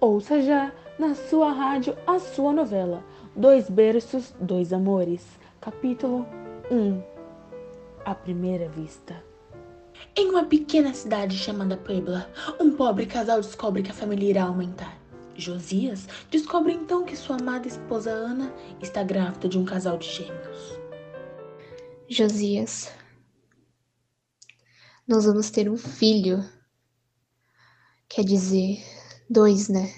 Ouça já na sua rádio a sua novela Dois Berços, Dois Amores, capítulo 1 A Primeira Vista. Em uma pequena cidade chamada Puebla, um pobre casal descobre que a família irá aumentar. Josias descobre então que sua amada esposa Ana está grávida de um casal de gêmeos. Josias, nós vamos ter um filho. Quer dizer, dois, né?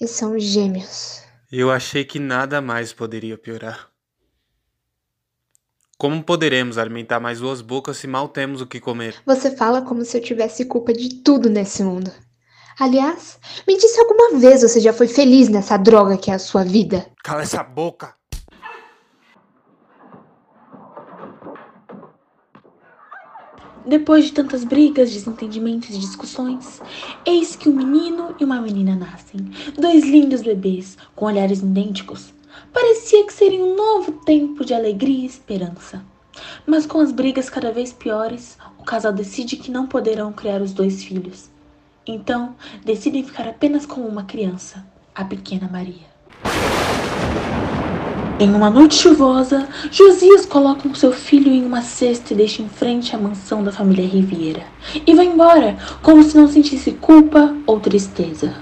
E são gêmeos. Eu achei que nada mais poderia piorar. Como poderemos alimentar mais duas bocas se mal temos o que comer? Você fala como se eu tivesse culpa de tudo nesse mundo. Aliás, me disse alguma vez você já foi feliz nessa droga que é a sua vida? Cala essa boca! Depois de tantas brigas, desentendimentos e discussões, eis que um menino e uma menina nascem. Dois lindos bebês, com olhares idênticos. Parecia que seria um novo tempo de alegria e esperança. Mas com as brigas cada vez piores, o casal decide que não poderão criar os dois filhos. Então, decidem ficar apenas com uma criança, a pequena Maria. Em uma noite chuvosa, Josias coloca o seu filho em uma cesta e deixa em frente à mansão da família Riviera. E vai embora, como se não sentisse culpa ou tristeza.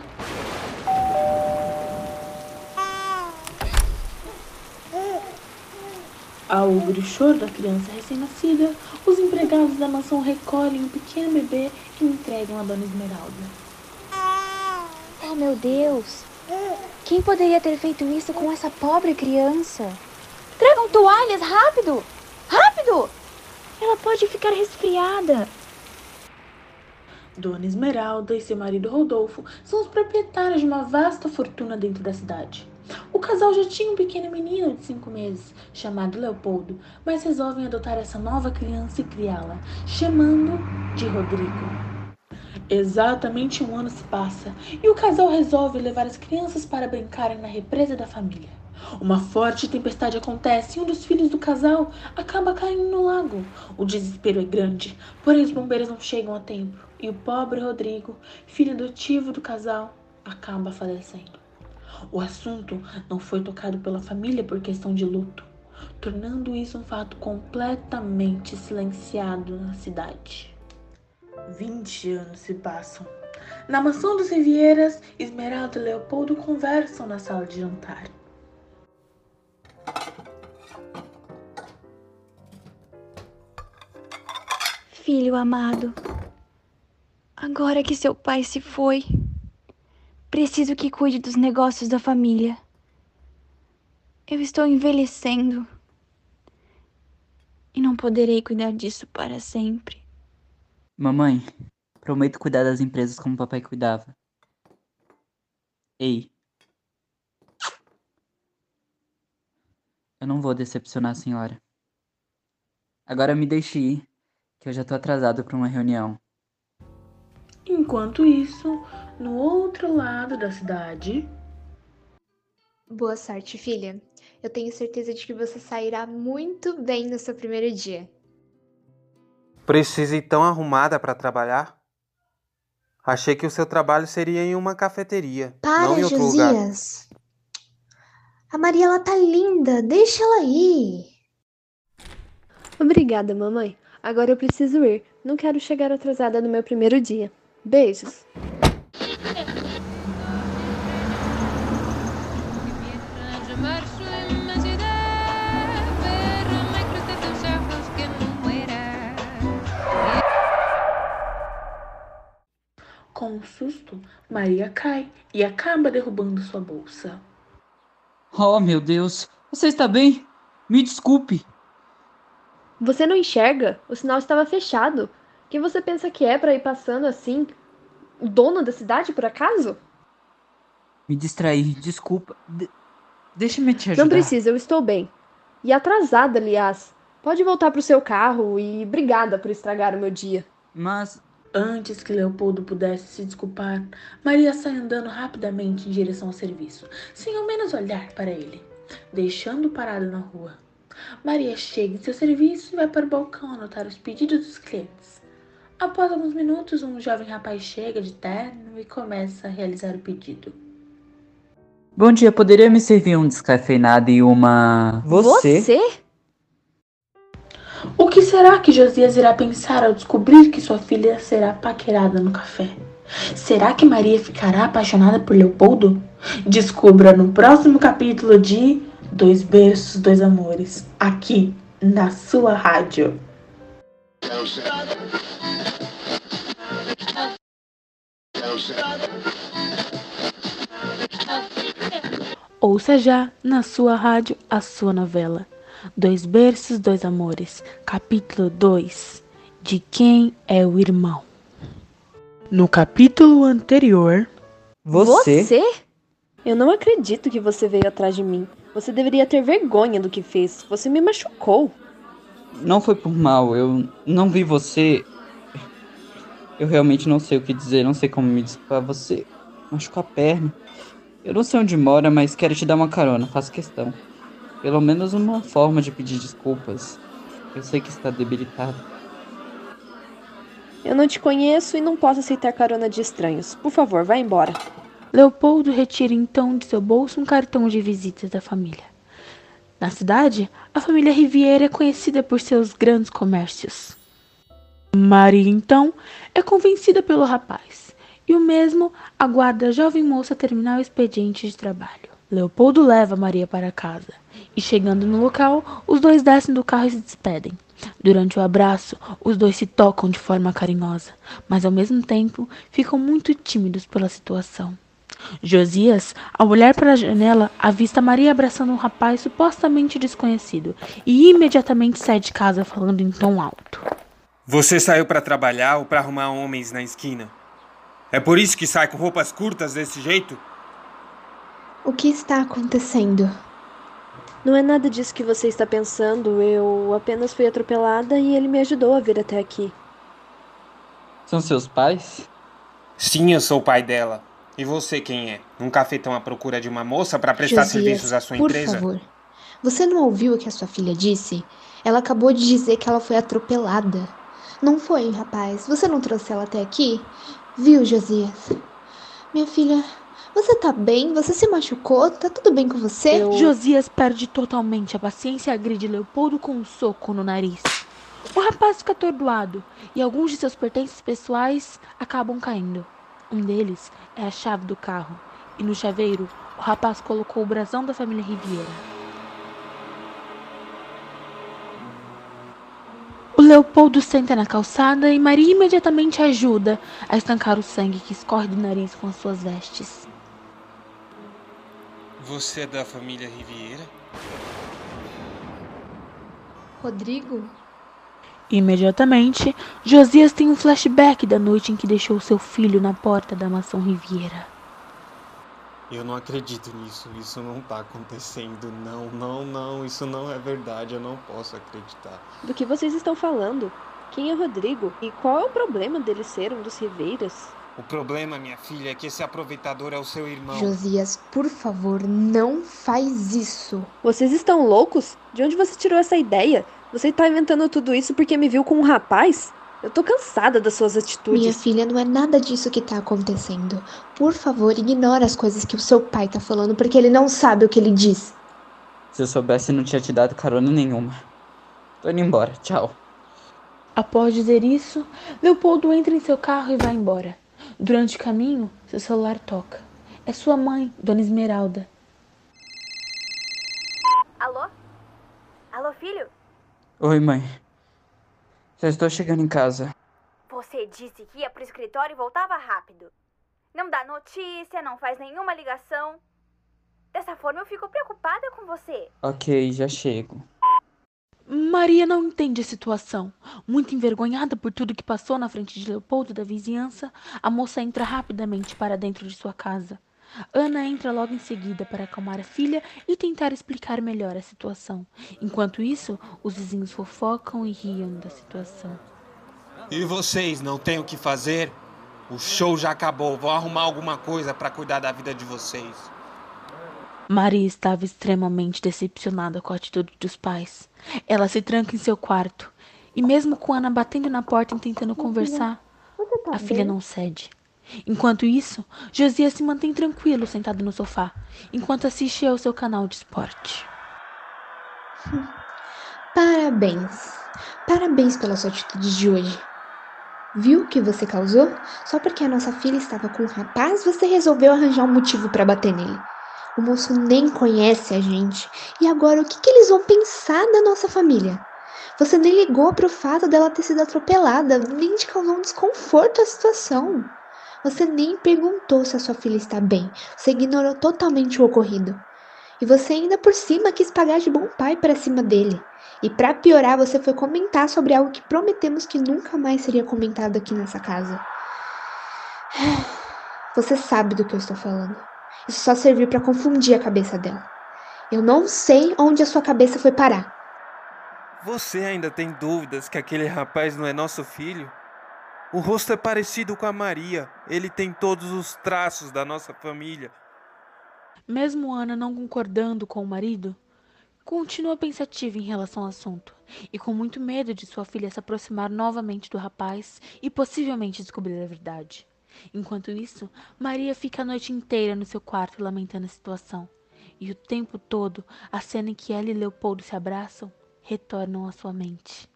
Ao ouvir o choro da criança recém-nascida, os empregados da mansão recolhem o pequeno bebê e entregam a Dona Esmeralda. Oh, meu Deus! Quem poderia ter feito isso com essa pobre criança? Tragam toalhas, rápido! Rápido! Ela pode ficar resfriada. Dona Esmeralda e seu marido Rodolfo são os proprietários de uma vasta fortuna dentro da cidade. O casal já tinha um pequeno menino de cinco meses, chamado Leopoldo, mas resolvem adotar essa nova criança e criá-la, chamando de Rodrigo. Exatamente um ano se passa e o casal resolve levar as crianças para brincarem na represa da família. Uma forte tempestade acontece e um dos filhos do casal acaba caindo no lago. O desespero é grande, porém os bombeiros não chegam a tempo e o pobre Rodrigo, filho adotivo do casal, acaba falecendo. O assunto não foi tocado pela família por questão de luto, tornando isso um fato completamente silenciado na cidade. Vinte anos se passam. Na mansão dos Rivieras, Esmeralda e Leopoldo conversam na sala de jantar. Filho amado, agora que seu pai se foi, preciso que cuide dos negócios da família. Eu estou envelhecendo e não poderei cuidar disso para sempre. Mamãe, prometo cuidar das empresas como papai cuidava. Ei. Eu não vou decepcionar a senhora. Agora me deixe ir, que eu já tô atrasado para uma reunião. Enquanto isso, no outro lado da cidade. Boa sorte, filha. Eu tenho certeza de que você sairá muito bem no seu primeiro dia. Precisa ir tão arrumada para trabalhar? Achei que o seu trabalho seria em uma cafeteria, Para, não em outro Josias. lugar. A Maria, ela tá linda. Deixa ela ir. Obrigada, mamãe. Agora eu preciso ir. Não quero chegar atrasada no meu primeiro dia. Beijos. Com um susto, Maria cai e acaba derrubando sua bolsa. Oh, meu Deus. Você está bem? Me desculpe. Você não enxerga? O sinal estava fechado. Quem você pensa que é para ir passando assim? O dono da cidade, por acaso? Me distraí. Desculpa. De Deixa-me te ajudar. Não precisa, eu estou bem. E atrasada, aliás. Pode voltar pro seu carro e obrigada por estragar o meu dia. Mas Antes que Leopoldo pudesse se desculpar, Maria sai andando rapidamente em direção ao serviço, sem ao menos olhar para ele, deixando parado na rua. Maria chega em seu serviço e vai para o balcão anotar os pedidos dos clientes. Após alguns minutos, um jovem rapaz chega de terno e começa a realizar o pedido. Bom dia, poderia me servir um descafeinado e uma. Você? Você? O que será que Josias irá pensar ao descobrir que sua filha será paquerada no café? Será que Maria ficará apaixonada por Leopoldo? Descubra no próximo capítulo de Dois Berços, Dois Amores, aqui na sua rádio. Ouça já na sua rádio a sua novela. Dois berços, dois amores. Capítulo 2. De quem é o irmão? No capítulo anterior, Você? Você? Eu não acredito que você veio atrás de mim. Você deveria ter vergonha do que fez. Você me machucou. Não foi por mal, eu não vi você. Eu realmente não sei o que dizer, não sei como me desculpar. Você machucou a perna. Eu não sei onde mora, mas quero te dar uma carona, faço questão. Pelo menos uma forma de pedir desculpas. Eu sei que está debilitado. Eu não te conheço e não posso aceitar carona de estranhos. Por favor, vá embora. Leopoldo retira então de seu bolso um cartão de visitas da família. Na cidade, a família Riviera é conhecida por seus grandes comércios. Maria, então, é convencida pelo rapaz, e o mesmo aguarda a jovem moça terminar o expediente de trabalho. Leopoldo leva Maria para casa, e chegando no local, os dois descem do carro e se despedem. Durante o abraço, os dois se tocam de forma carinhosa, mas ao mesmo tempo ficam muito tímidos pela situação. Josias, ao olhar para a janela, avista Maria abraçando um rapaz supostamente desconhecido e imediatamente sai de casa falando em tom alto. Você saiu para trabalhar ou para arrumar homens na esquina? É por isso que sai com roupas curtas desse jeito? O que está acontecendo? Não é nada disso que você está pensando. Eu apenas fui atropelada e ele me ajudou a vir até aqui. São seus pais? Sim, eu sou o pai dela. E você quem é? Um cafetão à procura de uma moça para prestar Josias, serviços à sua por empresa? favor. Você não ouviu o que a sua filha disse? Ela acabou de dizer que ela foi atropelada. Não foi, rapaz? Você não trouxe ela até aqui? Viu, Josias? Minha filha, você tá bem? Você se machucou? Tá tudo bem com você? Eu- Josias perde totalmente a paciência e agride Leopoldo com um soco no nariz. O rapaz fica atordoado e alguns de seus pertences pessoais acabam caindo. Um deles é a chave do carro e no chaveiro o rapaz colocou o brasão da família Riviera. O Leopoldo senta na calçada e Maria imediatamente ajuda a estancar o sangue que escorre do nariz com as suas vestes. Você é da família Riviera? Rodrigo? Imediatamente, Josias tem um flashback da noite em que deixou seu filho na porta da mansão Riviera. Eu não acredito nisso. Isso não tá acontecendo. Não, não, não. Isso não é verdade. Eu não posso acreditar. Do que vocês estão falando? Quem é Rodrigo? E qual é o problema dele ser um dos Riveiras? O problema, minha filha, é que esse aproveitador é o seu irmão. Josias, por favor, não faz isso. Vocês estão loucos? De onde você tirou essa ideia? Você tá inventando tudo isso porque me viu com um rapaz? Eu tô cansada das suas Minha atitudes. filha, não é nada disso que tá acontecendo. Por favor, ignora as coisas que o seu pai tá falando, porque ele não sabe o que ele diz. Se eu soubesse, não tinha te dado carona nenhuma. Tô indo embora, tchau. Após dizer isso, Leopoldo entra em seu carro e vai embora. Durante o caminho, seu celular toca. É sua mãe, Dona Esmeralda. Alô? Alô, filho? Oi, mãe. Já estou chegando em casa. Você disse que ia pro escritório e voltava rápido. Não dá notícia, não faz nenhuma ligação. Dessa forma eu fico preocupada com você. Ok, já chego. Maria não entende a situação. Muito envergonhada por tudo que passou na frente de Leopoldo da vizinhança, a moça entra rapidamente para dentro de sua casa. Ana entra logo em seguida para acalmar a filha e tentar explicar melhor a situação. Enquanto isso, os vizinhos fofocam e riam da situação. E vocês não têm o que fazer? O show já acabou. Vou arrumar alguma coisa para cuidar da vida de vocês. Maria estava extremamente decepcionada com a atitude dos pais. Ela se tranca em seu quarto E mesmo com Ana batendo na porta e tentando conversar, Tá a filha não cede. Enquanto isso, Josias se mantém tranquilo sentado no sofá, enquanto assiste ao seu canal de esporte. Parabéns. Parabéns pela sua atitude de hoje. Viu o que você causou? Só porque a nossa filha estava com um rapaz, você resolveu arranjar um motivo para bater nele. O moço nem conhece a gente. E agora o que, que eles vão pensar da nossa família? Você nem ligou pro fato dela ter sido atropelada, nem te causou um desconforto à situação. Você nem perguntou se a sua filha está bem. Você ignorou totalmente o ocorrido. E você ainda por cima quis pagar de bom pai para cima dele. E para piorar, você foi comentar sobre algo que prometemos que nunca mais seria comentado aqui nessa casa. Você sabe do que eu estou falando. Isso só serviu para confundir a cabeça dela. Eu não sei onde a sua cabeça foi parar. Você ainda tem dúvidas que aquele rapaz não é nosso filho? O rosto é parecido com a Maria. Ele tem todos os traços da nossa família. Mesmo Ana não concordando com o marido, continua pensativa em relação ao assunto e com muito medo de sua filha se aproximar novamente do rapaz e possivelmente descobrir a verdade. Enquanto isso, Maria fica a noite inteira no seu quarto lamentando a situação. E o tempo todo, a cena em que ela e Leopoldo se abraçam retornam à sua mente.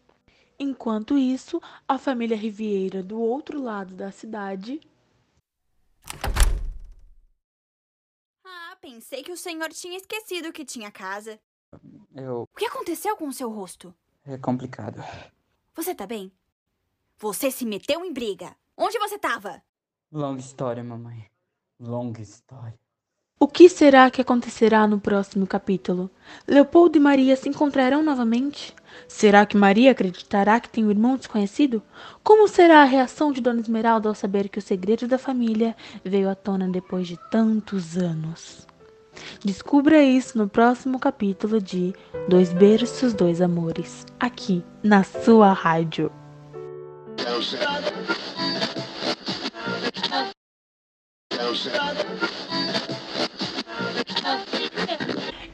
Enquanto isso, a família Riviera, do outro lado da cidade, Ah, pensei que o senhor tinha esquecido que tinha casa. Eu. O que aconteceu com o seu rosto? É complicado. Você tá bem? Você se meteu em briga. Onde você tava? Longa história, mamãe. Longa história. O que será que acontecerá no próximo capítulo? Leopoldo e Maria se encontrarão novamente? Será que Maria acreditará que tem um irmão desconhecido? Como será a reação de Dona Esmeralda ao saber que o segredo da família veio à tona depois de tantos anos? Descubra isso no próximo capítulo de Dois Berços, Dois Amores, aqui na sua rádio.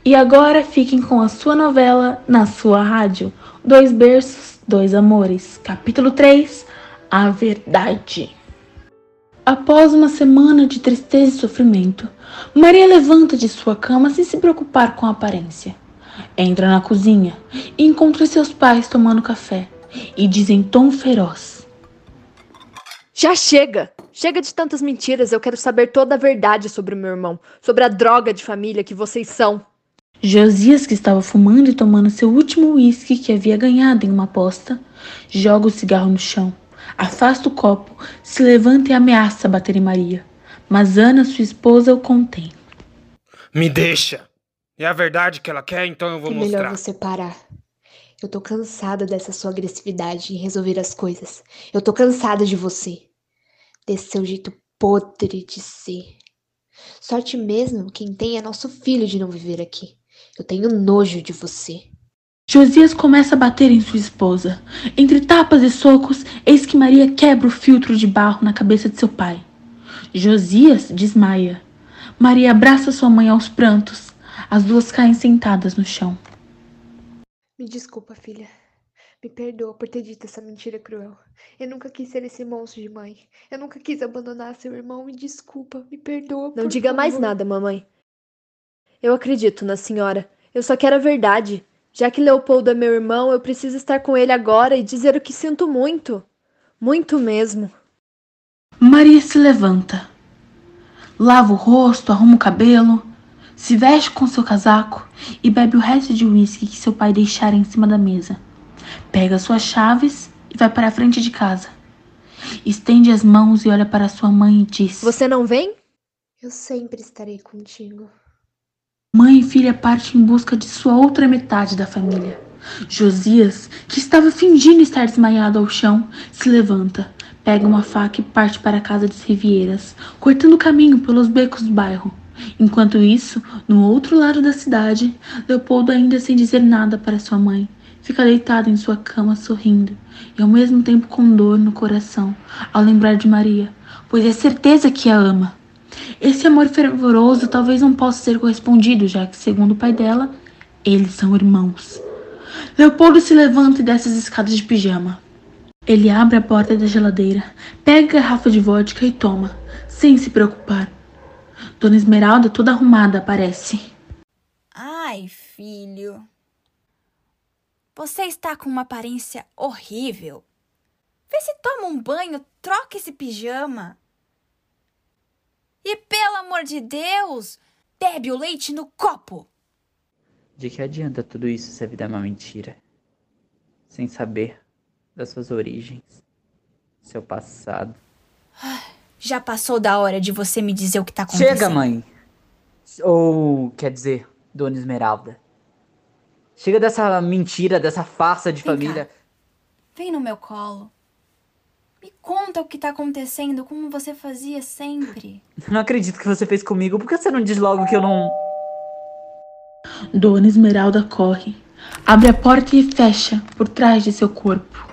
E agora fiquem com a sua novela na sua rádio. Dois berços, dois amores. Capítulo 3 A Verdade. Após uma semana de tristeza e sofrimento, Maria levanta de sua cama sem se preocupar com a aparência. Entra na cozinha e encontra seus pais tomando café e diz em tom feroz: Já chega! Chega de tantas mentiras, eu quero saber toda a verdade sobre o meu irmão, sobre a droga de família que vocês são. Josias, que estava fumando e tomando seu último uísque que havia ganhado em uma aposta, joga o cigarro no chão, afasta o copo, se levanta e ameaça bater em Maria. Mas Ana, sua esposa, o contém. Me deixa! É a verdade que ela quer, então eu vou É mostrar. melhor você parar. Eu tô cansada dessa sua agressividade em resolver as coisas. Eu tô cansada de você. Desse seu jeito podre de ser. Sorte mesmo quem tem é nosso filho de não viver aqui. Eu tenho nojo de você. Josias começa a bater em sua esposa. Entre tapas e socos, eis que Maria quebra o filtro de barro na cabeça de seu pai. Josias desmaia. Maria abraça sua mãe aos prantos. As duas caem sentadas no chão. Me desculpa, filha. Me perdoa por ter dito essa mentira cruel. Eu nunca quis ser esse monstro de mãe. Eu nunca quis abandonar seu irmão. Me desculpa. Me perdoa. Não por diga mais favor. nada, mamãe. Eu acredito na senhora. Eu só quero a verdade. Já que Leopoldo é meu irmão, eu preciso estar com ele agora e dizer o que sinto muito. Muito mesmo. Maria se levanta. Lava o rosto, arruma o cabelo, se veste com seu casaco e bebe o resto de uísque que seu pai deixara em cima da mesa. Pega suas chaves e vai para a frente de casa. Estende as mãos e olha para sua mãe e diz: Você não vem? Eu sempre estarei contigo. Mãe e filha partem em busca de sua outra metade da família. Josias, que estava fingindo estar desmaiado ao chão, se levanta, pega uma faca e parte para a casa de Rivieiras, cortando caminho pelos becos do bairro. Enquanto isso, no outro lado da cidade, Leopoldo, ainda sem dizer nada para sua mãe, fica deitado em sua cama sorrindo e ao mesmo tempo com dor no coração ao lembrar de Maria, pois é certeza que a ama. Esse amor fervoroso talvez não possa ser correspondido, já que, segundo o pai dela, eles são irmãos. Leopoldo se levanta e desce as escadas de pijama. Ele abre a porta da geladeira, pega a garrafa de vodka e toma, sem se preocupar. Dona Esmeralda, toda arrumada, aparece. Ai, filho. Você está com uma aparência horrível. Vê se toma um banho, troca esse pijama. E pelo amor de Deus, bebe o leite no copo. De que adianta tudo isso se a vida é uma mentira? Sem saber das suas origens, seu passado. Já passou da hora de você me dizer o que tá acontecendo. Chega, mãe! Ou, quer dizer, Dona Esmeralda. Chega dessa mentira, dessa farsa de Vem família. cá. Vem no meu colo. Me conta o que tá acontecendo, como você fazia sempre. Não acredito que você fez comigo. Por que você não diz logo que eu não. Dona Esmeralda corre, abre a porta e fecha por trás de seu corpo.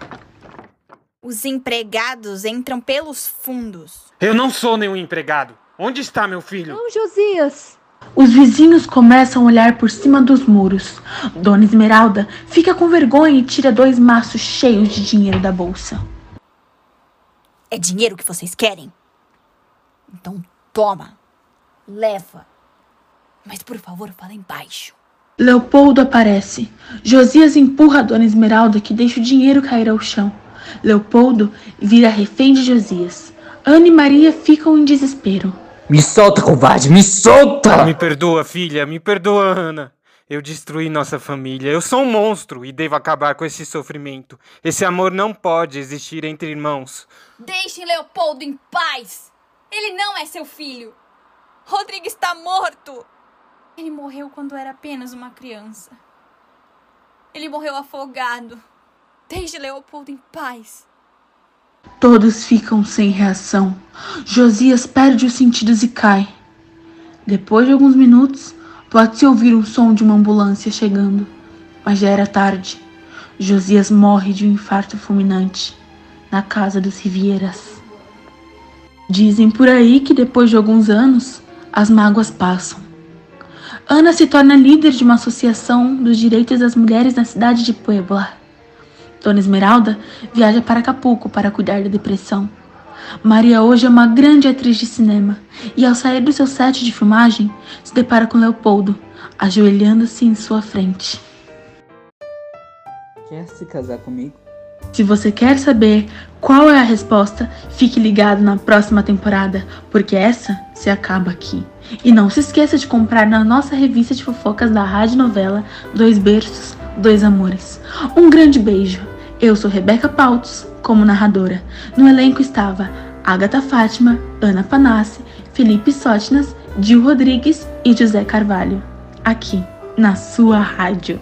Os empregados entram pelos fundos. Eu não sou nenhum empregado. Onde está meu filho? Não, Josias! Os vizinhos começam a olhar por cima dos muros. Dona Esmeralda fica com vergonha e tira dois maços cheios de dinheiro da bolsa. É dinheiro que vocês querem? Então toma. Leva. Mas por favor, falem baixo. Leopoldo aparece. Josias empurra a Dona Esmeralda que deixa o dinheiro cair ao chão. Leopoldo vira refém de Josias. Ana e Maria ficam em desespero. Me solta, covarde! Me solta! Me perdoa, filha, me perdoa, Ana. Eu destruí nossa família. Eu sou um monstro e devo acabar com esse sofrimento. Esse amor não pode existir entre irmãos. Deixem Leopoldo em paz! Ele não é seu filho! Rodrigo está morto! Ele morreu quando era apenas uma criança. Ele morreu afogado. Deixe Leopoldo em paz. Todos ficam sem reação. Josias perde os sentidos e cai. Depois de alguns minutos, pode-se ouvir o som de uma ambulância chegando, mas já era tarde. Josias morre de um infarto fulminante na casa dos Rivieras. Dizem por aí que depois de alguns anos, as mágoas passam. Ana se torna líder de uma associação dos direitos das mulheres na cidade de Puebla. Dona Esmeralda viaja para Acapulco para cuidar da depressão. Maria hoje é uma grande atriz de cinema e, ao sair do seu set de filmagem, se depara com Leopoldo, ajoelhando-se em sua frente. Quer se casar comigo? Se você quer saber qual é a resposta, fique ligado na próxima temporada, porque essa se acaba aqui. E não se esqueça de comprar na nossa revista de fofocas da Rádio Novela Dois Berços, Dois Amores. Um grande beijo. Eu sou Rebeca Pautos, como narradora. No elenco estava Agatha Fátima, Ana Panassi, Felipe Sótinas, Gil Rodrigues e José Carvalho. Aqui, na sua rádio.